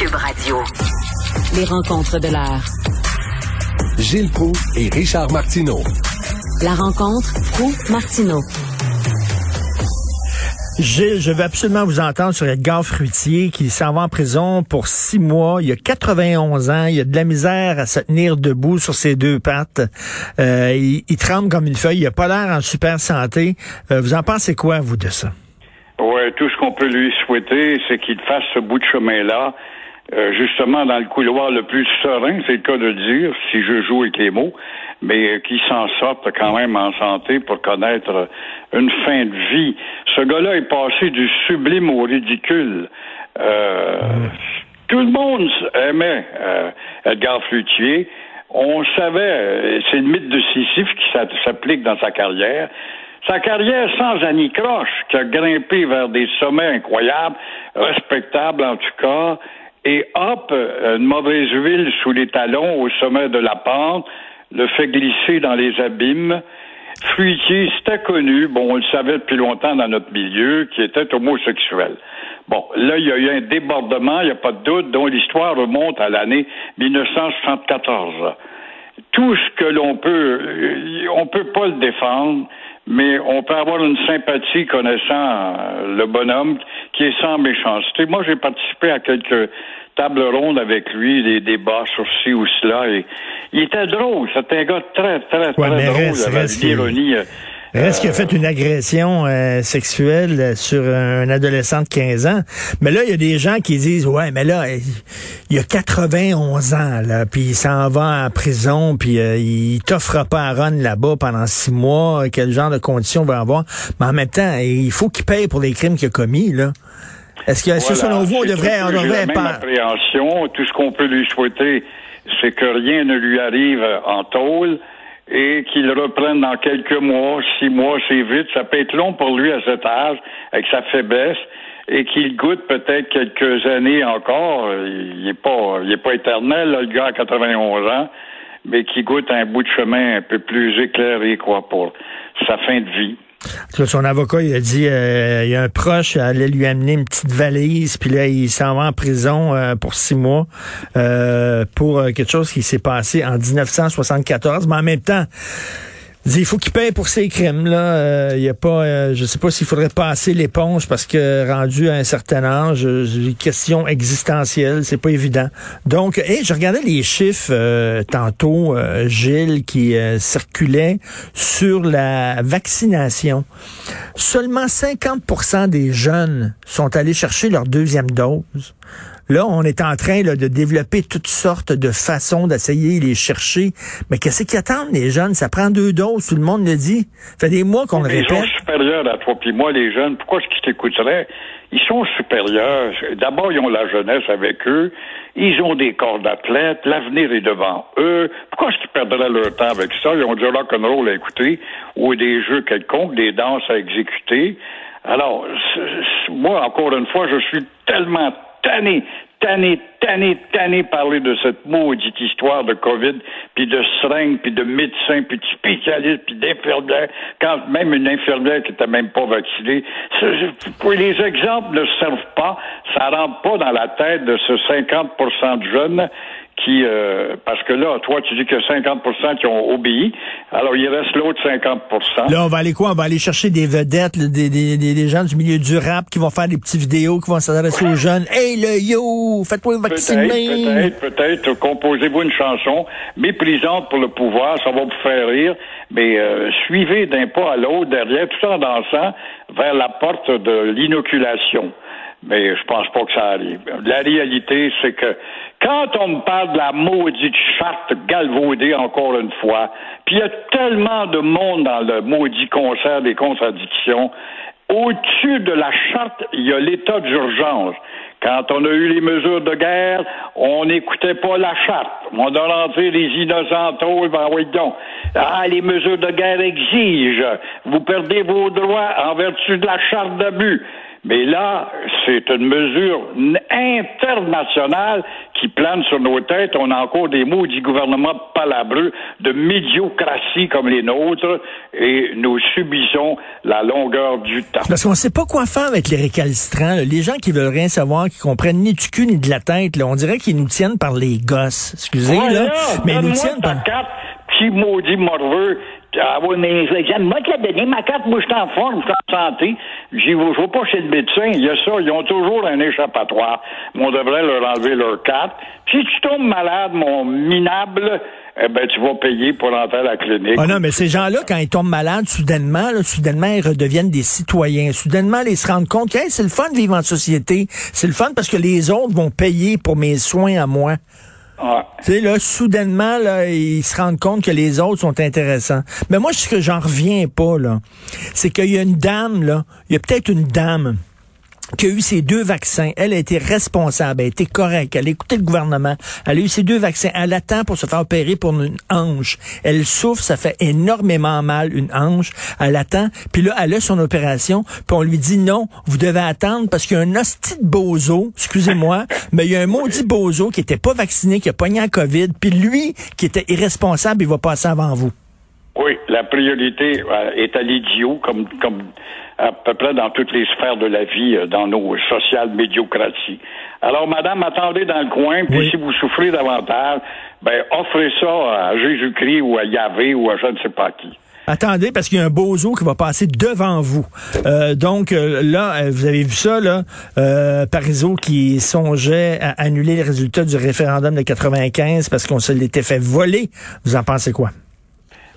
Cube Radio. Les rencontres de l'heure. Gilles Proux et Richard Martineau. La rencontre Proux-Martineau. Gilles, je veux absolument vous entendre sur Edgar Fruitier qui s'en va en prison pour six mois. Il a 91 ans. Il a de la misère à se tenir debout sur ses deux pattes. Euh, il, tremble comme une feuille. Il a pas l'air en super santé. Euh, vous en pensez quoi, vous, de ça? Oui, tout ce qu'on peut lui souhaiter, c'est qu'il fasse ce bout de chemin-là. Euh, justement dans le couloir le plus serein, c'est le cas de dire, si je joue avec les mots, mais qu'il s'en sorte quand même en santé pour connaître une fin de vie. Ce gars-là est passé du sublime au ridicule. Euh, tout le monde aimait euh, Edgar Flutier. On savait, c'est le mythe de Sisyphe qui s'applique dans sa carrière. Sa carrière sans anicroche, qui a grimpé vers des sommets incroyables, respectables en tout cas, et hop, une mauvaise huile sous les talons au sommet de la pente, le fait glisser dans les abîmes. Fruitier, c'était connu, bon, on le savait depuis longtemps dans notre milieu, qui était homosexuel. Bon, là, il y a eu un débordement, il n'y a pas de doute, dont l'histoire remonte à l'année 1974. Tout ce que l'on peut, on peut pas le défendre, mais on peut avoir une sympathie connaissant le bonhomme qui est sans méchanceté. Moi, j'ai participé à quelques tables rondes avec lui, des débats sur ci ou cela. Et il était drôle. C'était un gars très, très, très drôle. avec l'ironie. Euh, est-ce qu'il a fait une agression euh, sexuelle sur un adolescent de 15 ans? Mais là, il y a des gens qui disent, ouais, mais là, il a 91 ans, là, puis il s'en va en prison, puis euh, il t'offre pas à run là-bas pendant six mois, quel genre de conditions va avoir? Mais en même temps, il faut qu'il paye pour les crimes qu'il a commis, là. Est-ce que, selon vous, on devrait, on devrait pas... appréhension. Tout ce qu'on peut lui souhaiter, c'est que rien ne lui arrive en tôle et qu'il reprenne dans quelques mois, six mois, c'est vite. Ça peut être long pour lui à cet âge, avec sa faiblesse, et qu'il goûte peut-être quelques années encore. Il n'est pas, il est pas éternel, le gars à 91 ans, mais qui goûte un bout de chemin un peu plus éclairé, quoi, pour sa fin de vie. Son avocat, il a dit, euh, il y a un proche allait lui amener une petite valise, puis là, il s'en va en prison euh, pour six mois euh, pour quelque chose qui s'est passé en 1974. Mais en même temps, il faut qu'il paye pour ses crimes. Là, euh, il y a pas, euh, je sais pas s'il faudrait passer l'éponge parce que rendu à un certain âge, euh, une question existentielle, c'est pas évident. Donc, et je regardais les chiffres tantôt, Gilles, qui circulait sur la vaccination. Seulement 50% des jeunes sont allés chercher leur deuxième dose. Là, on est en train de développer toutes sortes de façons d'essayer de les chercher. Mais qu'est-ce qu'ils attendent, les jeunes? Ça prend deux doses, tout le monde le dit. Ça fait des mois qu'on le répète. Ils sont supérieurs à toi puis moi, les jeunes. Pourquoi est-ce qu'ils t'écouteraient? Ils sont supérieurs. D'abord, ils ont la jeunesse avec eux. Ils ont des corps d'athlètes. L'avenir est devant eux. Pourquoi est-ce qu'ils perdraient leur temps avec ça? Ils ont du rock'n'roll à écouter ou des jeux quelconques, des danses à exécuter. Alors, moi, encore une fois, je suis tellement tanné, tanné, tanné, tanné parler de cette maudite histoire de COVID, puis de seringues, puis de médecins, puis de spécialistes, puis d'infirmières, quand même une infirmière qui n'était même pas vaccinée. Les exemples ne servent pas, ça rentre pas dans la tête de ce 50% de jeunes qui, euh, parce que là, toi, tu dis que 50% qui ont obéi, alors il reste l'autre 50% Là, on va aller quoi? On va aller chercher des vedettes, des, des, des, gens du milieu du rap qui vont faire des petites vidéos, qui vont s'adresser aux jeunes. Hey, le yo, faites-toi vacciner! Peut-être, peut-être, peut composez-vous une chanson méprisante pour le pouvoir, ça va vous faire rire, mais euh, suivez d'un pas à l'autre derrière, tout en dansant vers la porte de l'inoculation mais je pense pas que ça arrive. La réalité, c'est que quand on me parle de la maudite charte galvaudée encore une fois, puis il y a tellement de monde dans le maudit concert des contradictions, au-dessus de la charte, il y a l'état d'urgence. Quand on a eu les mesures de guerre, on n'écoutait pas la charte. On a rentré les innocents ben oui donc. Ah, les mesures de guerre exigent. Vous perdez vos droits en vertu de la charte d'abus. Mais là, c'est une mesure internationale qui plane sur nos têtes. On a encore des mots du gouvernement palabreux de médiocratie comme les nôtres et nous subissons la longueur du temps. Parce qu'on ne sait pas quoi faire avec les récalcitrants. Les gens qui veulent rien savoir, qui comprennent ni du cul ni de la tête, là. on dirait qu'ils nous tiennent par les gosses. Excusez, là. Mais ils nous tiennent par... Carte, petit maudit morveux ah oui, mais moi te la donner. Ma carte, moi, je suis en forme, je suis en santé. J'y vais, je vais pas chez le médecin. Il y a ça. Ils ont toujours un échappatoire. Mais on devrait leur enlever leur carte. Si tu tombes malade, mon minable, eh ben, tu vas payer pour entrer à la clinique. Ah non, mais ces gens-là, quand ils tombent malades, soudainement, là, soudainement, ils redeviennent des citoyens. Soudainement, ils se rendent compte que c'est le fun de vivre en société. C'est le fun parce que les autres vont payer pour mes soins à moi. Tu là, soudainement, là, ils se rendent compte que les autres sont intéressants. Mais moi, ce que j'en reviens pas, là, c'est qu'il y a une dame, là, il y a peut-être une dame qui a eu ses deux vaccins. Elle a été responsable, elle a été correcte, elle a écouté le gouvernement. Elle a eu ses deux vaccins. Elle attend pour se faire opérer pour une hanche. Elle souffre, ça fait énormément mal, une hanche. Elle attend. Puis là, elle a son opération. Puis on lui dit non, vous devez attendre parce qu'il y a un hostie de bozo, excusez-moi, mais il y a un maudit bozo qui était pas vacciné, qui a pogné la COVID. Puis lui, qui était irresponsable, il va passer avant vous. Oui, la priorité euh, est à l'idiot, comme, comme à peu près dans toutes les sphères de la vie, euh, dans nos sociales médiocraties. Alors, madame, attendez dans le coin, puis si vous souffrez davantage, ben, offrez ça à Jésus-Christ ou à Yahvé ou à je ne sais pas qui. Attendez, parce qu'il y a un bozo qui va passer devant vous. Euh, donc là, vous avez vu ça, là, euh, Parizeau qui songeait à annuler les résultats du référendum de 95 parce qu'on se l'était fait voler. Vous en pensez quoi?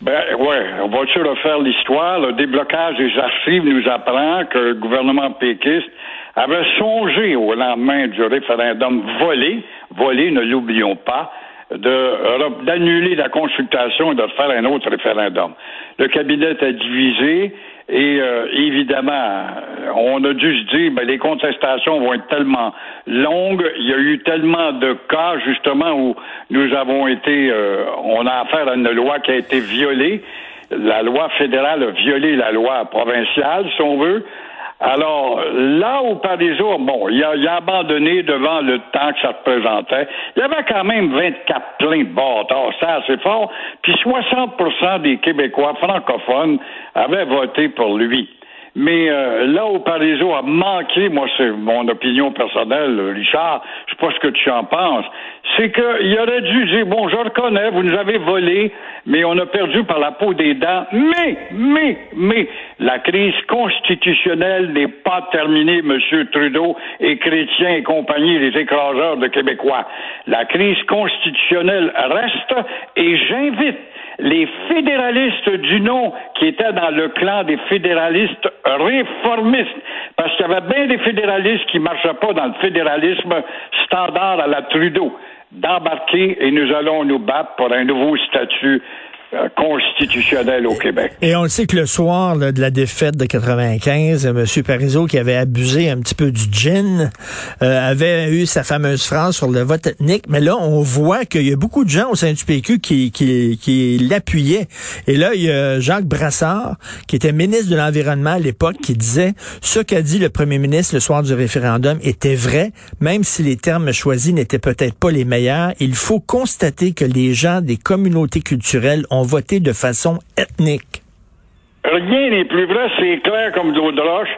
Ben ouais, on va-tu refaire l'histoire? Le déblocage des archives nous apprend que le gouvernement péquiste avait songé au lendemain du référendum volé, volé, ne l'oublions pas, d'annuler la consultation et de faire un autre référendum. Le cabinet a divisé et euh, évidemment, on a dû se dire, ben, les contestations vont être tellement longues, il y a eu tellement de cas justement où nous avons été, euh, on a affaire à une loi qui a été violée. La loi fédérale a violé la loi provinciale, si on veut. Alors, là où Parizeau, bon, il a, il a, abandonné devant le temps que ça représentait. Il y avait quand même 24 pleins de bâtards, c'est assez fort. Puis 60% des Québécois francophones avaient voté pour lui. Mais euh, là où Parizeau a manqué, moi c'est mon opinion personnelle, Richard, je sais pas ce que tu en penses, c'est qu'il aurait dû dire, bon, je reconnais, vous nous avez volé, mais on a perdu par la peau des dents, mais, mais, mais, la crise constitutionnelle n'est pas terminée, Monsieur Trudeau et Chrétien et compagnie, les écraseurs de Québécois. La crise constitutionnelle reste et j'invite les fédéralistes du nom qui étaient dans le clan des fédéralistes réformistes, parce qu'il y avait bien des fédéralistes qui ne marchaient pas dans le fédéralisme standard à la Trudeau, d'embarquer et nous allons nous battre pour un nouveau statut constitutionnel au Québec. Et on sait que le soir de la défaite de 95, M. Parizeau, qui avait abusé un petit peu du gin, euh, avait eu sa fameuse phrase sur le vote ethnique. Mais là, on voit qu'il y a beaucoup de gens au sein du PQ qui, qui, qui l'appuyaient. Et là, il y a Jacques Brassard, qui était ministre de l'Environnement à l'époque, qui disait ce qu'a dit le premier ministre le soir du référendum était vrai, même si les termes choisis n'étaient peut-être pas les meilleurs. Il faut constater que les gens des communautés culturelles ont voté de façon ethnique. Rien n'est plus vrai, c'est clair comme l'eau de roche,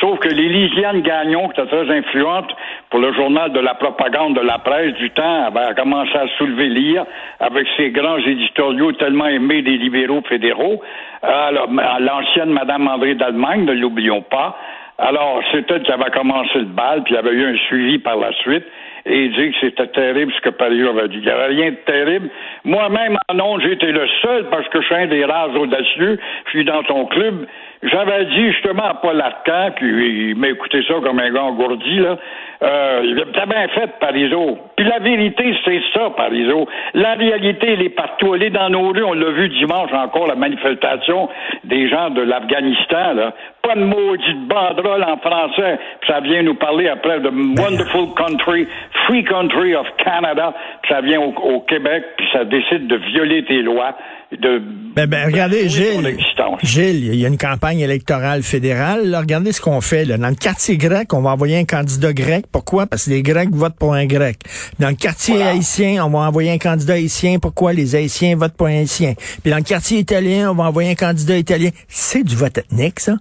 sauf que l'Elysiane Gagnon, qui était très influente pour le journal de la propagande de la presse du temps, avait commencé à soulever l'IA avec ses grands éditoriaux tellement aimés des libéraux fédéraux. L'ancienne Madame André d'Allemagne, ne l'oublions pas. Alors, c'est elle qui avait commencé le bal, puis il y avait eu un suivi par la suite et il dit que c'était terrible ce que Paris avait dit. Il n'y avait rien de terrible. Moi-même, en ondes, j'étais le seul, parce que je suis un des rares audacieux, je suis dans ton club. J'avais dit justement à Paul Arcand, puis il m'a écouté ça comme un gars engourdi, là. Euh, T'as bien fait, Parizeau. Puis la vérité, c'est ça, Parizeau. La réalité, elle est partout. Elle est dans nos rues. On l'a vu dimanche encore, la manifestation des gens de l'Afghanistan, là. Pas de maudite banderole en français. Puis ça vient nous parler après de Wonderful Country, free country of Canada, ça vient au, au Québec, puis ça décide de violer tes lois, de ben, ben, regardez, Gilles. Gilles, il y a une campagne électorale fédérale. Là, regardez ce qu'on fait. Là. Dans le quartier grec, on va envoyer un candidat grec. Pourquoi? Parce que les Grecs votent pour un grec. Dans le quartier Voilà. haïtien, on va envoyer un candidat haïtien. Pourquoi? Les Haïtiens votent pour un haïtien. Puis dans le quartier italien, on va envoyer un candidat italien. C'est du vote ethnique, ça?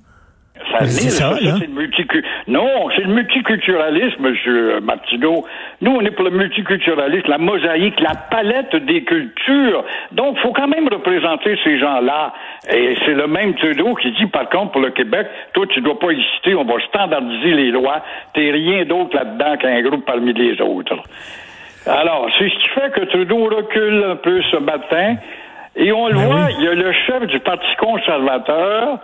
Ça C'est ça, le multicu- Non, c'est le multiculturalisme, M. Martineau. Nous, on est pour le multiculturalisme, la mosaïque, la palette des cultures. Donc, faut quand même représenter ces gens-là. Et c'est le même Trudeau qui dit, par contre, pour le Québec, toi, tu dois pas hésiter, on va standardiser les lois. T'es rien d'autre là-dedans qu'un groupe parmi les autres. Alors, c'est ce qui fait que Trudeau recule un peu ce matin. Et on le Ben voit, oui. il y a le chef du Parti conservateur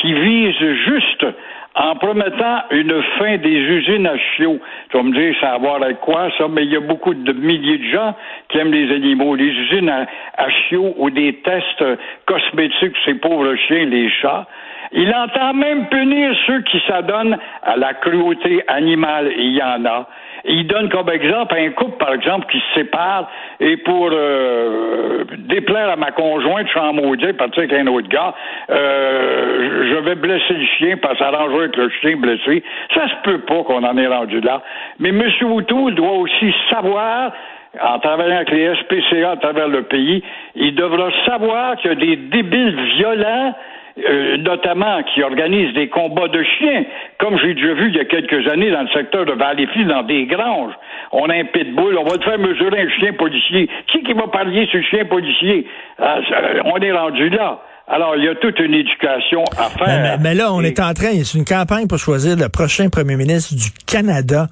qui vise juste en promettant une fin des usines à chiots. Tu vas me dire, ça a à voir avec quoi, ça? Mais il y a beaucoup de milliers de gens qui aiment les animaux. Les usines à, chiots ou des tests euh, cosmétiques ces pauvres chiens, les chats. Il entend même punir ceux qui s'adonnent à la cruauté animale. Il y en a. Il donne comme exemple un couple, par exemple, qui se sépare et pour euh, déplaire à ma conjointe, je suis en maudit, partir avec un autre gars, euh, je vais blesser le chien, parce que ça le chien blessé. Ça se peut pas qu'on en est rendu là. Mais M. O'Toole doit aussi savoir en travaillant avec les SPCA à travers le pays, il devra savoir qu'il y a des débiles violents euh, notamment qui organisent des combats de chiens, comme j'ai déjà vu il y a quelques années dans le secteur de Valleyfield, dans des granges. On a un pitbull, on va te faire mesurer un chien policier. Qui qui va parier sur le chien policier? Ah, on est rendu là. Alors, il y a toute une éducation à faire. Mais, mais- mais là, on Et- est en train, c'est une campagne pour choisir le prochain premier ministre du Canada.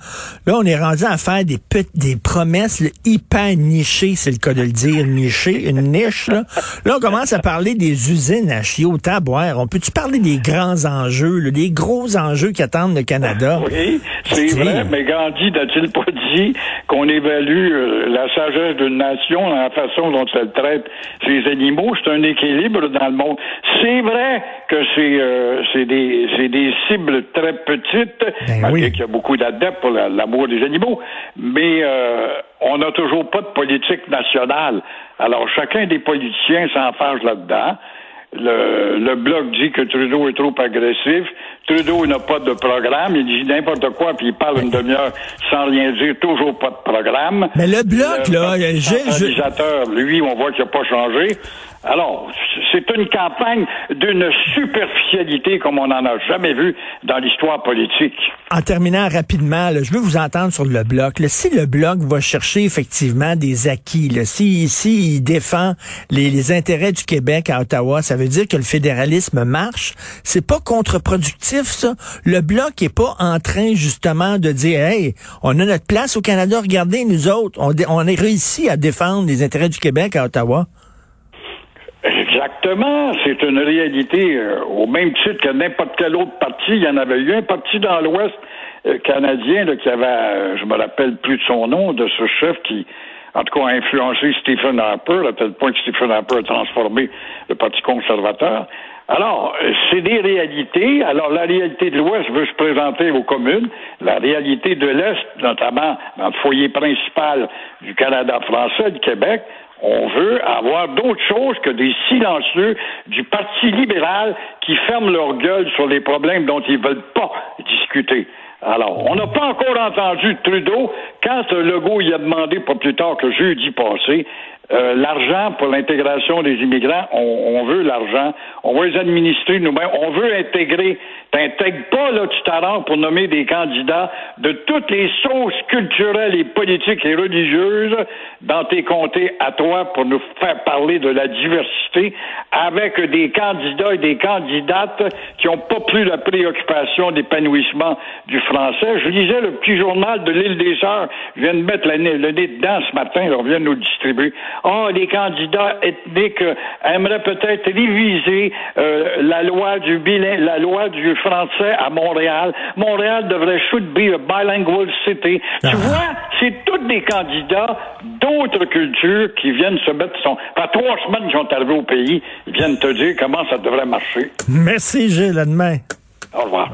Là, on est rendu à faire des des promesses là, hyper nichées, c'est le cas de le dire, nichées, une niche. Là, là on commence à parler des usines à chiots, taboire. On peut-tu parler des grands enjeux, là, des gros enjeux qui attendent le Canada? Oui, c'est C'est- vrai, mais Gandhi n'a-t-il pas dit qu'on évalue euh, la sagesse d'une nation dans la façon dont elle traite ses animaux? C'est un équilibre dans le monde. C'est vrai que c'est euh, c'est des, des cibles très petites, Ben malgré oui. qu'il y a beaucoup d'adeptes pour la- l'amour des animaux, mais euh, on n'a toujours pas de politique nationale. Alors, chacun des politiciens s'enfarge là-dedans. Le, le bloc dit que Trudeau est trop agressif. Trudeau n'a pas de programme. Il dit n'importe quoi, puis il parle une demi-heure sans rien dire. Toujours pas de programme. Mais le bloc, Le là, parti Gilles, je- centralisateur, lui, on voit qu'il n'a pas changé. Alors, c'est une campagne d'une superficialité comme on n'en a jamais vu dans l'histoire politique. En terminant rapidement, je veux vous entendre sur le bloc. si le bloc va chercher effectivement des acquis, si, si il défend les, intérêts du Québec à Ottawa, ça veut dire que le fédéralisme marche. C'est pas contre-productif, ça. Le bloc est pas en train justement de dire, hey, on a notre place au Canada. Regardez nous autres, on, on a réussi à défendre les intérêts du Québec à Ottawa. Exactement. C'est une réalité euh, au même titre que n'importe quel autre parti. Il y en avait eu un parti dans l'Ouest euh, canadien là, qui avait, euh, je me rappelle plus de son nom, de ce chef qui, en tout cas, a influencé Stephen Harper, à tel point que Stephen Harper a transformé le Parti conservateur. Alors, c'est des réalités. Alors, la réalité de l'Ouest veut se présenter aux communes? La réalité de l'Est, notamment dans le foyer principal du Canada français, du Québec, on veut avoir d'autres choses que des silencieux du Parti libéral qui ferment leur gueule sur les problèmes dont ils veulent pas discuter. Alors, on n'a pas encore entendu Trudeau quand Legault y a demandé pas plus tard que jeudi passé euh, l'argent pour l'intégration des immigrants. On, on veut l'argent. On veut les administrer nous-mêmes. On veut intégrer. T'intègres pas, là, tu t'arranges pour nommer des candidats de toutes les sauces culturelles et politiques et religieuses dans tes comtés à toi pour nous faire parler de la diversité avec des candidats et des candidates qui n'ont pas plus la préoccupation d'épanouissement du français. Je lisais le petit journal de l'île des Sœurs. Je viens de mettre le nez, le nez dedans ce matin. on vient de nous le distribuer. Ah, les candidats ethniques euh, aimeraient peut-être réviser euh, la loi du bilin- la loi du français à Montréal. Montréal devrait should be a bilingual city. Tu Ah. vois, c'est tous des candidats d'autres cultures qui viennent se mettre son. Par trois semaines qu'ils sont arrivés au pays, ils viennent te dire comment ça devrait marcher. Merci, Gilles. À demain. Au revoir.